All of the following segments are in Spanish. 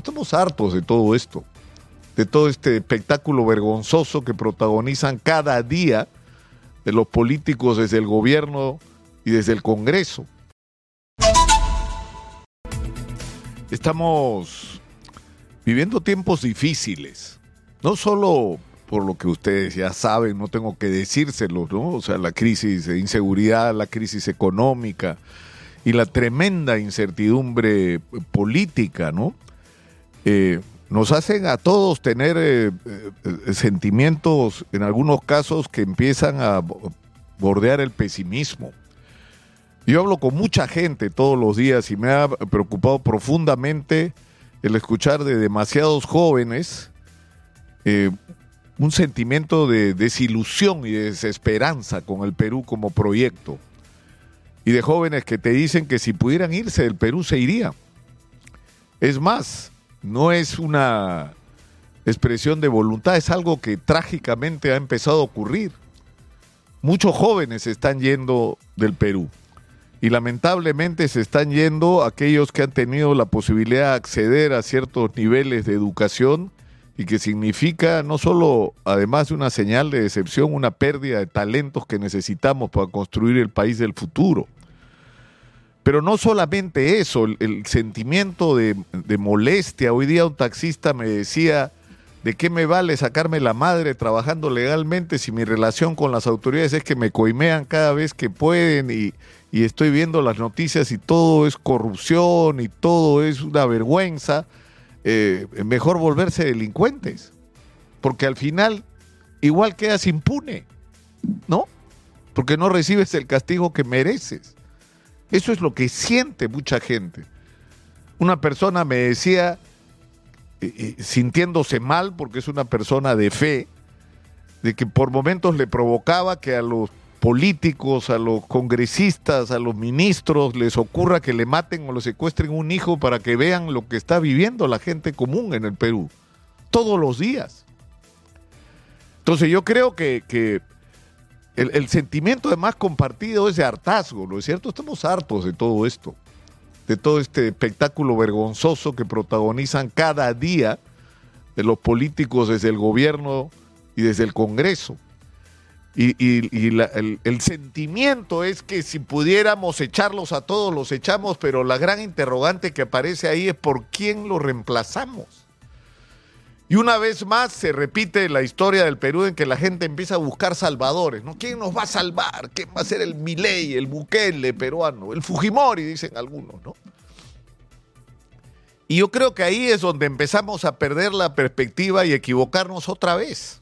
Estamos hartos de todo esto, de todo este espectáculo vergonzoso que protagonizan cada día de los políticos desde el gobierno y desde el Congreso. Estamos viviendo tiempos difíciles, no solo por lo que ustedes ya saben, no tengo que decírselo, ¿no? O sea, la crisis de inseguridad, la crisis económica y la tremenda incertidumbre política, ¿no? Eh, nos hacen a todos tener eh, eh, sentimientos, en algunos casos, que empiezan a bordear el pesimismo. Yo hablo con mucha gente todos los días y me ha preocupado profundamente el escuchar de demasiados jóvenes un sentimiento de desilusión y de desesperanza con el Perú como proyecto. Y de jóvenes que te dicen que si pudieran irse del Perú se iría. Es más, no es una expresión de voluntad, es algo que trágicamente ha empezado a ocurrir. Muchos jóvenes están yendo del Perú y lamentablemente se están yendo aquellos que han tenido la posibilidad de acceder a ciertos niveles de educación y que significa no solo, además de una señal de decepción, una pérdida de talentos que necesitamos para construir el país del futuro. Pero no solamente eso, el, sentimiento de, molestia. Hoy día un taxista me decía, ¿de qué me vale sacarme la madre trabajando legalmente si mi relación con las autoridades es que me coimean cada vez que pueden y, y estoy viendo las noticias y todo es corrupción y todo es una vergüenza? Eh, mejor volverse delincuentes, porque al final igual quedas impune, ¿no? Porque no recibes el castigo que mereces. Eso es lo que siente mucha gente. Una persona me decía, eh, eh, sintiéndose mal, porque es una persona de fe, de que por momentos le provocaba que a los políticos, a los congresistas, a los ministros les ocurra que le maten o le secuestren un hijo para que vean lo que está viviendo la gente común en el Perú, todos los días. Entonces yo creo que, que el, el, sentimiento además compartido es de hartazgo, ¿no es cierto? Estamos hartos de todo esto, de todo este espectáculo vergonzoso que protagonizan cada día de los políticos desde el gobierno y desde el Congreso. Y, el, el, sentimiento es que si pudiéramos echarlos a todos, los echamos, pero la gran interrogante que aparece ahí es por quién lo reemplazamos. Y una vez más se repite la historia del Perú en que la gente empieza a buscar salvadores, ¿no? ¿Quién nos va a salvar? ¿Quién va a ser el Milei, el Bukele peruano? El Fujimori, dicen algunos, ¿no? Y yo creo que ahí es donde empezamos a perder la perspectiva y equivocarnos otra vez.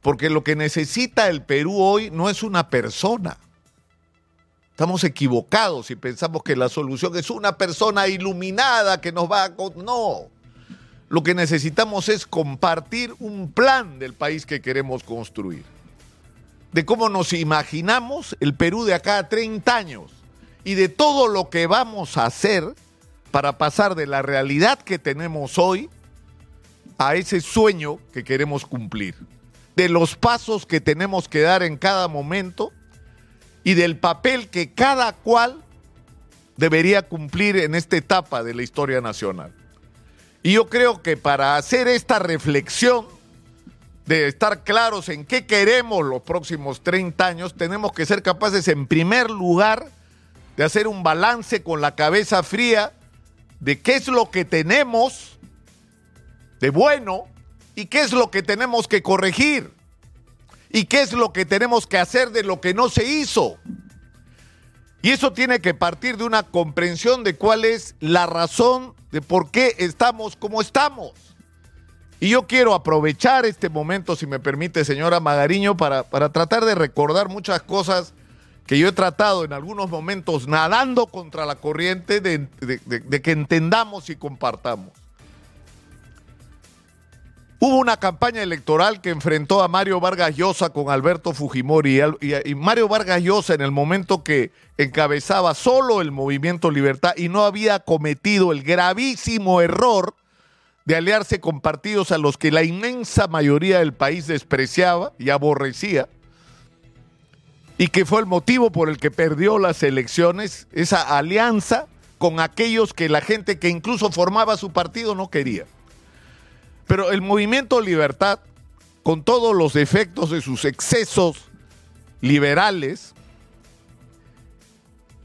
Porque lo que necesita el Perú hoy no es una persona. Estamos equivocados si pensamos que la solución es una persona iluminada que nos va a... No. Lo que necesitamos es compartir un plan del país que queremos construir. De cómo nos imaginamos el Perú de acá a 30 años y de todo lo que vamos a hacer para pasar de la realidad que tenemos hoy a ese sueño que queremos cumplir de los pasos que tenemos que dar en cada momento y del papel que cada cual debería cumplir en esta etapa de la historia nacional. Y yo creo que para hacer esta reflexión, de estar claros en qué queremos los próximos 30 años, tenemos que ser capaces, en primer lugar, de hacer un balance con la cabeza fría de qué es lo que tenemos de bueno y qué es lo que tenemos que corregir y qué es lo que tenemos que hacer de lo que no se hizo. Y eso tiene que partir de una comprensión de cuál es la razón de por qué estamos como estamos. Y yo quiero aprovechar este momento, si me permite, señora Magariño, para, para tratar de recordar muchas cosas que yo he tratado en algunos momentos nadando contra la corriente de, de que entendamos y compartamos. Hubo una campaña electoral que enfrentó a Mario Vargas Llosa con Alberto Fujimori y, Mario Vargas Llosa en el momento que encabezaba solo el movimiento Libertad y no había cometido el gravísimo error de aliarse con partidos a los que la inmensa mayoría del país despreciaba y aborrecía y que fue el motivo por el que perdió las elecciones, esa alianza con aquellos que la gente que incluso formaba su partido no quería. Pero el movimiento Libertad, con todos los efectos de sus excesos liberales,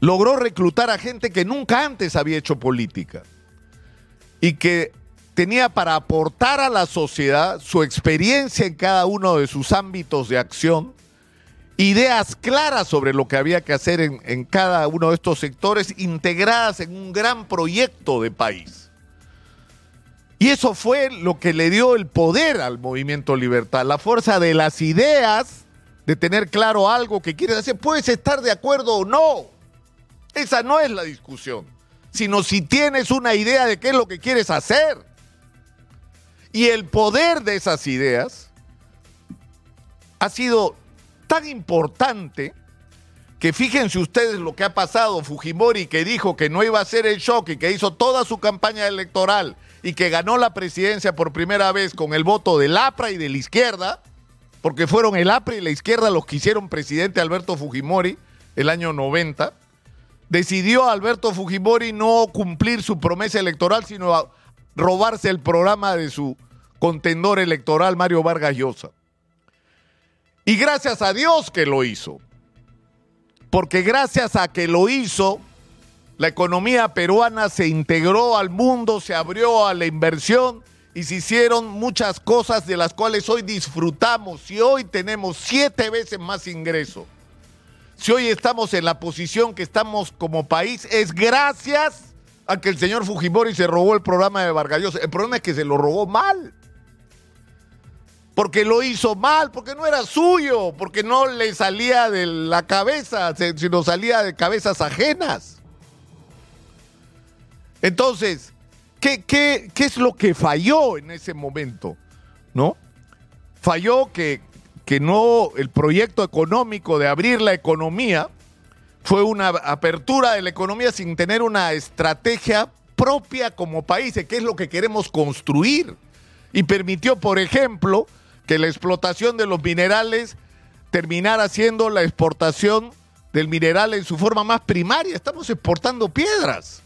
logró reclutar a gente que nunca antes había hecho política y que tenía para aportar a la sociedad su experiencia en cada uno de sus ámbitos de acción, ideas claras sobre lo que había que hacer en, cada uno de estos sectores, integradas en un gran proyecto de país. Y eso fue lo que le dio el poder al movimiento Libertad, la fuerza de las ideas, de tener claro algo que quieres hacer. Puedes estar de acuerdo o no. Esa no es la discusión, sino si tienes una idea de qué es lo que quieres hacer. Y el poder de esas ideas ha sido tan importante que fíjense ustedes lo que ha pasado Fujimori que dijo que no iba a hacer el shock y que hizo toda su campaña electoral y que ganó la presidencia por primera vez con el voto del APRA y de la izquierda, porque fueron el APRA y la izquierda los que hicieron presidente Alberto Fujimori el año 90, decidió Alberto Fujimori no cumplir su promesa electoral, sino robarse el programa de su contendor electoral, Mario Vargas Llosa. Y gracias a Dios que lo hizo, porque gracias a que lo hizo, la economía peruana se integró al mundo, se abrió a la inversión y se hicieron muchas cosas de las cuales hoy disfrutamos y hoy tenemos siete veces más ingresos. Si hoy estamos en la posición que estamos como país es gracias a que el señor Fujimori se robó el programa de Vargas El problema es que se lo robó mal. Porque lo hizo mal, porque no era suyo, porque no le salía de la cabeza, sino salía de cabezas ajenas. Entonces, ¿qué, qué, qué es lo que falló en ese momento? ¿No? Falló que, que no, el proyecto económico de abrir la economía fue una apertura de la economía sin tener una estrategia propia como país qué es lo que queremos construir. Y permitió, por ejemplo, que la explotación de los minerales terminara siendo la exportación del mineral en su forma más primaria. Estamos exportando piedras.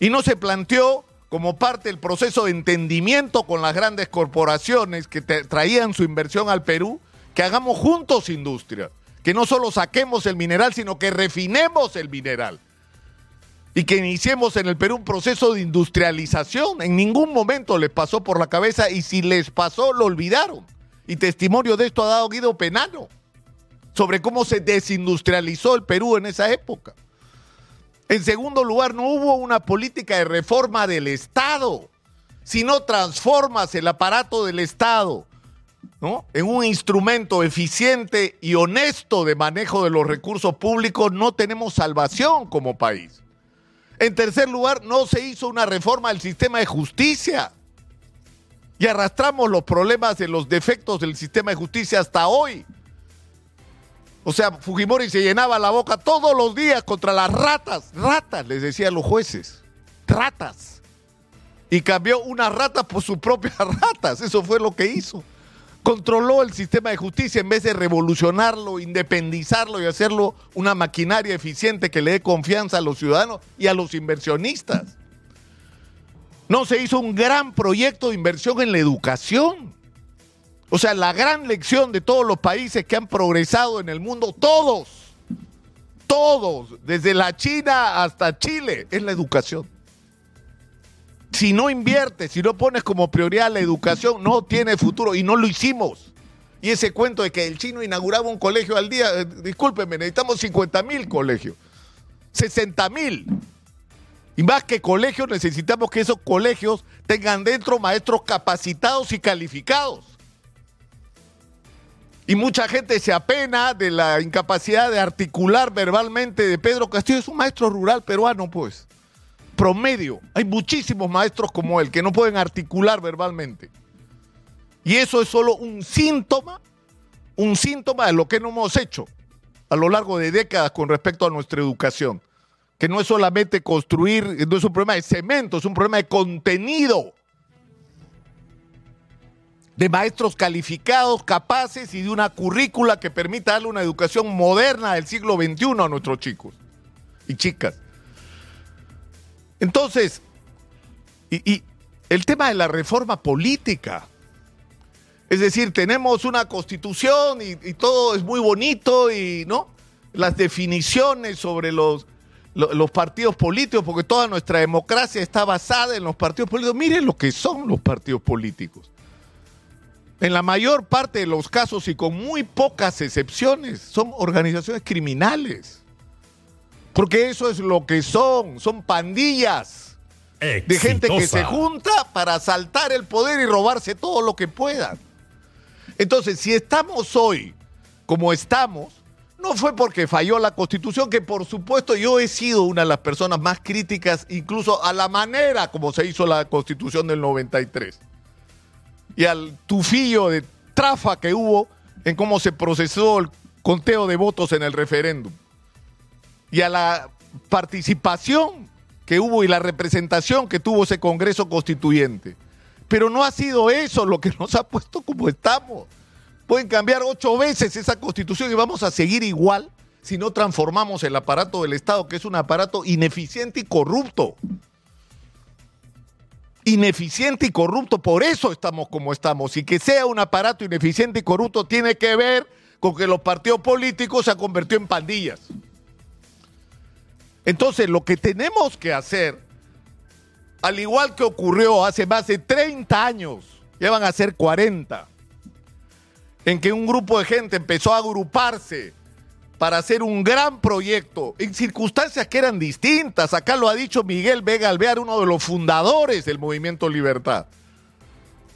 Y no se planteó como parte del proceso de entendimiento con las grandes corporaciones que traían su inversión al Perú, que hagamos juntos industria, que no solo saquemos el mineral, sino que refinemos el mineral. Y que iniciemos en el Perú un proceso de industrialización. En ningún momento les pasó por la cabeza y si les pasó lo olvidaron. Y testimonio de esto ha dado Guido Penano sobre cómo se desindustrializó el Perú en esa época. En segundo lugar, no hubo una política de reforma del Estado. Si no transformas el aparato del Estado ¿no? en un instrumento eficiente y honesto de manejo de los recursos públicos, no tenemos salvación como país. En tercer lugar, no se hizo una reforma del sistema de justicia. Y arrastramos los problemas de los defectos del sistema de justicia hasta hoy. O sea, Fujimori se llenaba la boca todos los días contra las ratas. Ratas, les decían los jueces. Ratas. Y cambió unas ratas por sus propias ratas. Eso fue lo que hizo. Controló el sistema de justicia en vez de revolucionarlo, independizarlo y hacerlo una maquinaria eficiente que le dé confianza a los ciudadanos y a los inversionistas. No se hizo un gran proyecto de inversión en la educación. O sea, la gran lección de todos los países que han progresado en el mundo, todos, todos, desde la China hasta Chile, es la educación. Si no inviertes, si no pones como prioridad la educación, no tiene futuro y no lo hicimos. Y ese cuento de que el chino inauguraba un colegio al día, eh, discúlpenme, necesitamos 50 mil colegios, 60 mil. Y más que colegios, necesitamos que esos colegios tengan dentro maestros capacitados y calificados. Y mucha gente se apena de la incapacidad de articular verbalmente de Pedro Castillo. Es un maestro rural peruano, pues. Promedio. Hay muchísimos maestros como él que no pueden articular verbalmente. Y eso es solo un síntoma, un síntoma de lo que no hemos hecho a lo largo de décadas con respecto a nuestra educación. Que no es solamente construir, no es un problema de cemento, es un problema de contenido de maestros calificados, capaces y de una currícula que permita darle una educación moderna del siglo XXI a nuestros chicos y chicas. Entonces, y, el tema de la reforma política. Es decir, tenemos una constitución y, todo es muy bonito y, ¿no? Las definiciones sobre los, los partidos políticos, porque toda nuestra democracia está basada en los partidos políticos. Miren lo que son los partidos políticos. En la mayor parte de los casos y con muy pocas excepciones, son organizaciones criminales. Porque eso es lo que son, son pandillas de gente que se junta para asaltar el poder y robarse todo lo que puedan. Entonces, si estamos hoy como estamos, no fue porque falló la constitución, que por supuesto yo he sido una de las personas más críticas incluso a la manera como se hizo la constitución del 93 y al tufillo de trafa que hubo en cómo se procesó el conteo de votos en el referéndum y a la participación que hubo y la representación que tuvo ese Congreso Constituyente. Pero no ha sido eso lo que nos ha puesto como estamos. Pueden cambiar ocho veces esa constitución y vamos a seguir igual si no transformamos el aparato del Estado, que es un aparato ineficiente y corrupto. Ineficiente y corrupto, por eso estamos como estamos. Y que sea un aparato ineficiente y corrupto tiene que ver con que los partidos políticos se han convertido en pandillas. Entonces, lo que tenemos que hacer, al igual que ocurrió hace más de 30 años, ya van a ser 40, en que un grupo de gente empezó a agruparse para hacer un gran proyecto en circunstancias que eran distintas. Acá lo ha dicho Miguel Vega Alvear, uno de los fundadores del Movimiento Libertad.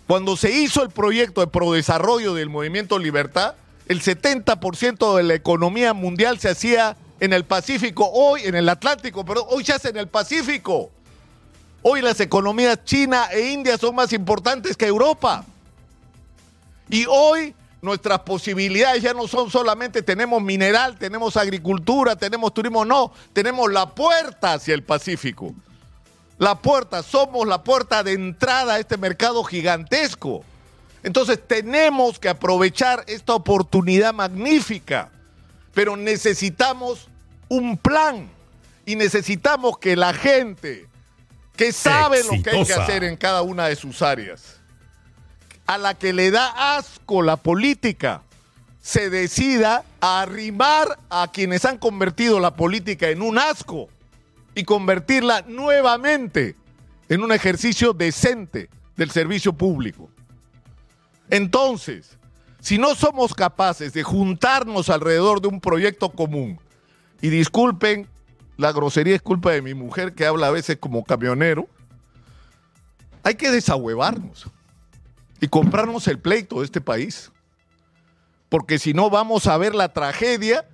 Cuando se hizo el proyecto de prodesarrollo del Movimiento Libertad, el 70% de la economía mundial se hacía en el Pacífico, hoy en el Atlántico, pero hoy se hace en el Pacífico. Hoy las economías China e India son más importantes que Europa. Y hoy nuestras posibilidades ya no son solamente tenemos mineral, tenemos agricultura, tenemos turismo, no, tenemos la puerta hacia el Pacífico. La puerta, somos la puerta de entrada a este mercado gigantesco. Entonces tenemos que aprovechar esta oportunidad magnífica, pero necesitamos un plan y necesitamos que la gente que sabe lo que hay que hacer en cada una de sus áreas, a la que le da asco la política se decida a arrimar a quienes han convertido la política en un asco y convertirla nuevamente en un ejercicio decente del servicio público. Entonces, si no somos capaces de juntarnos alrededor de un proyecto común, y disculpen, la grosería es culpa de mi mujer que habla a veces como camionero, hay que desahuevarnos y comprarnos el pleito de este país. Porque si no vamos a ver la tragedia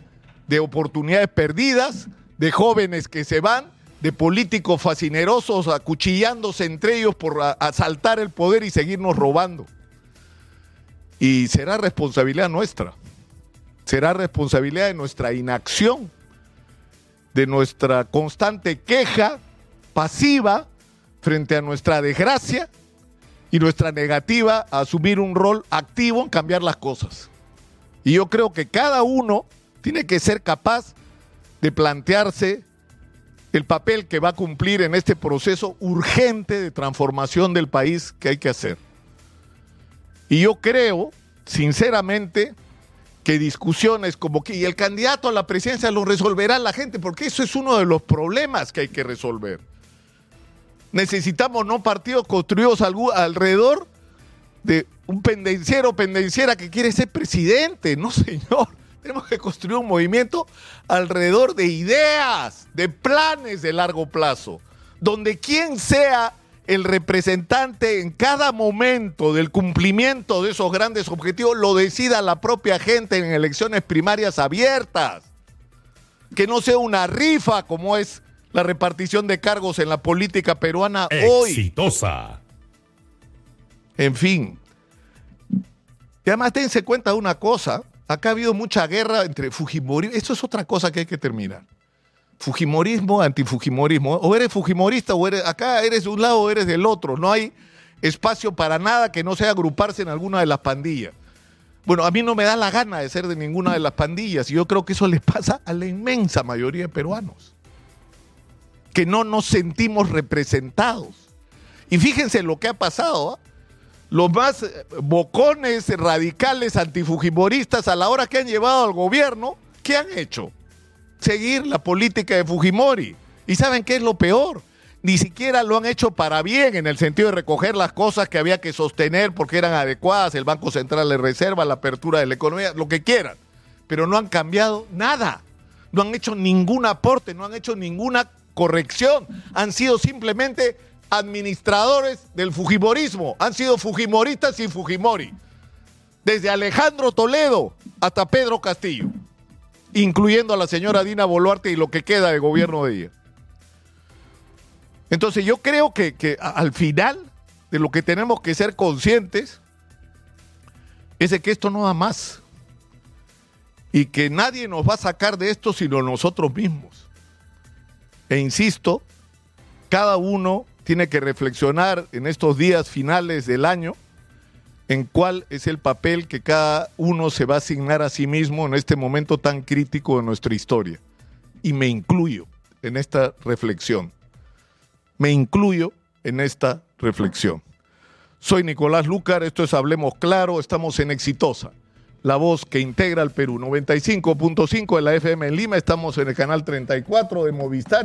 de oportunidades perdidas, de jóvenes que se van, de políticos fascinerosos acuchillándose entre ellos por asaltar el poder y seguirnos robando. Y será responsabilidad nuestra, será responsabilidad de nuestra inacción, de nuestra constante queja pasiva frente a nuestra desgracia y nuestra negativa a asumir un rol activo en cambiar las cosas. Y yo creo que cada uno tiene que ser capaz de plantearse el papel que va a cumplir en este proceso urgente de transformación del país que hay que hacer. Y yo creo, sinceramente, que discusiones como que y el candidato a la presidencia lo resolverá la gente, porque eso es uno de los problemas que hay que resolver necesitamos no partidos construidos alrededor de un pendenciero pendenciera que quiere ser presidente. No, señor. Tenemos que construir un movimiento alrededor de ideas, de planes de largo plazo, donde quien sea el representante en cada momento del cumplimiento de esos grandes objetivos lo decida la propia gente en elecciones primarias abiertas. Que no sea una rifa como es la repartición de cargos en la política peruana hoy. Exitosa. En fin. Y además dense cuenta de una cosa. Acá ha habido mucha guerra entre Fujimori. Esto es otra cosa que hay que terminar. Fujimorismo, antifujimorismo. O eres fujimorista o eres acá eres de un lado o eres del otro. No hay espacio para nada que no sea agruparse en alguna de las pandillas. Bueno, a mí no me da la gana de ser de ninguna de las pandillas y yo creo que eso les pasa a la inmensa mayoría de peruanos. que no nos sentimos representados. Y fíjense lo que ha pasado. ¿ah? Los más eh, bocones, radicales, antifujimoristas, a la hora que han llevado al gobierno, ¿qué han hecho? Seguir la política de Fujimori. ¿Y saben qué es lo peor? Ni siquiera lo han hecho para bien, en el sentido de recoger las cosas que había que sostener porque eran adecuadas, el Banco Central de Reserva, la apertura de la economía, lo que quieran. Pero no han cambiado nada. No han hecho ningún aporte, no han hecho ninguna corrección. Han sido simplemente administradores del Fujimorismo. Han sido Fujimoristas y Fujimori. Desde Alejandro Toledo hasta Pedro Castillo, incluyendo a la señora Dina Boluarte y lo que queda de gobierno de ella. Entonces yo creo que, que al final de lo que tenemos que ser conscientes es de que esto no da más y que nadie nos va a sacar de esto sino nosotros mismos. E insisto, cada uno tiene que reflexionar en estos días finales del año en cuál es el papel que cada uno se va a asignar a sí mismo en este momento tan crítico de nuestra historia. Y me incluyo en esta reflexión. Me incluyo en esta reflexión. Soy Nicolás Lucar, esto es Hablemos Claro, estamos en Exitosa, la voz que integra al Perú, 95.5 de la FM en Lima, estamos en el canal 34 de Movistar.